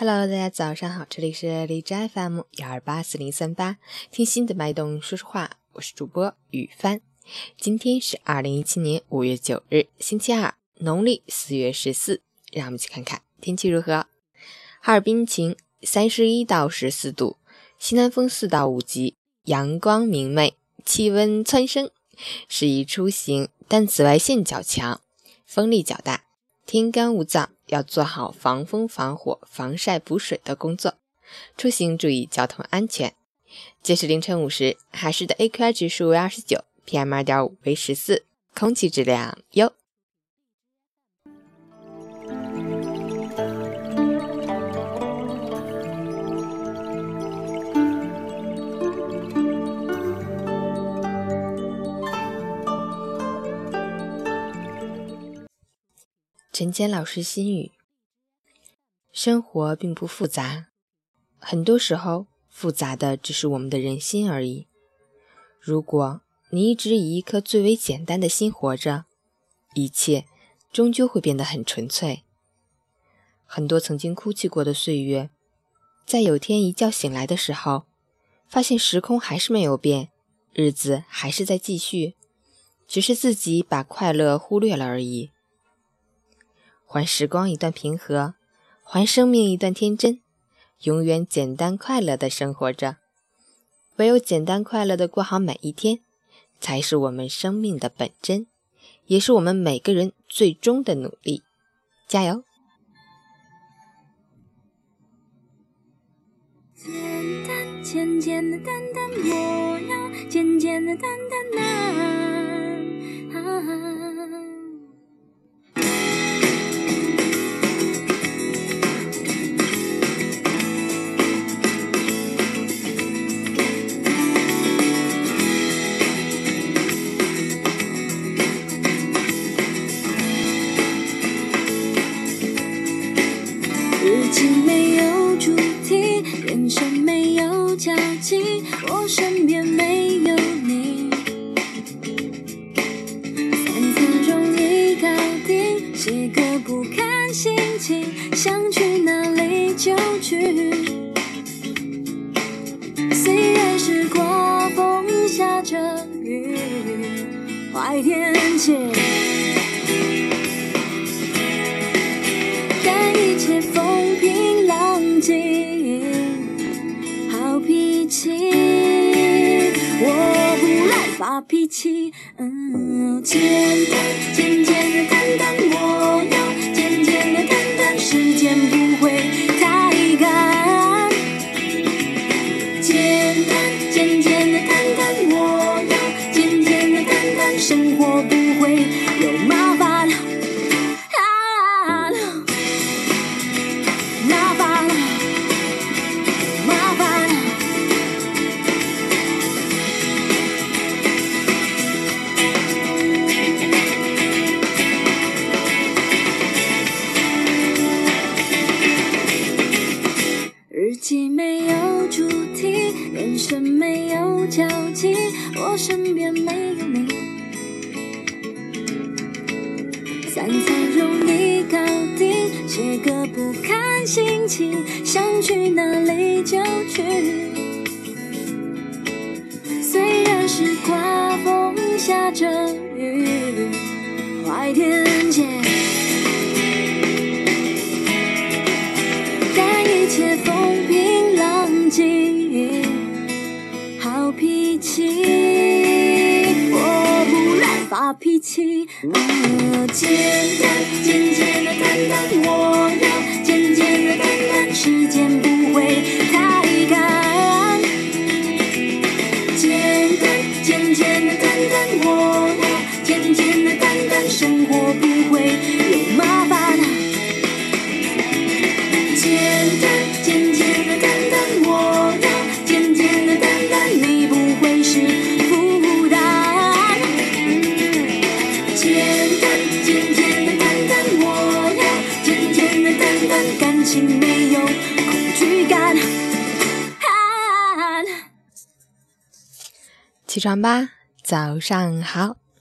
Hello，大家早上好，这里是荔枝 FM 幺二八四零三八，听心的脉动说说话，我是主播雨帆。今天是二零一七年五月九日，星期二，农历四月十四。让我们去看看天气如何。哈尔滨晴，三十一到十四度，西南风四到五级，阳光明媚，气温蹿升，适宜出行，但紫外线较强，风力较大，天干物燥。要做好防风、防火、防晒、补水的工作，出行注意交通安全。截止凌晨五时，海市的 AQI 指数为二十九，PM 二点五为十四，空气质量优。陈坚老师心语：生活并不复杂，很多时候复杂的只是我们的人心而已。如果你一直以一颗最为简单的心活着，一切终究会变得很纯粹。很多曾经哭泣过的岁月，在有天一觉醒来的时候，发现时空还是没有变，日子还是在继续，只是自己把快乐忽略了而已。还时光一段平和，还生命一段天真，永远简单快乐的生活着。唯有简单快乐的过好每一天，才是我们生命的本真，也是我们每个人最终的努力。加油！简简简的单单，我要简简单单啊。爱情没有主题，人生没有交集，我身边没有你。三餐容易搞定，写歌不看心情，想去哪里就去。虽然是刮风下着雨，坏天气。脾气，嗯，简单，简简单单，我要简简单单。时间不身边没有你，三餐容易搞定，写歌不看心情，想去哪里就去。虽然是刮风下着雨，坏天气，但一切风平浪静，好脾气。发脾气，简单简简单单，我要简简单单，时间没有恐惧感。起床吧，早上好。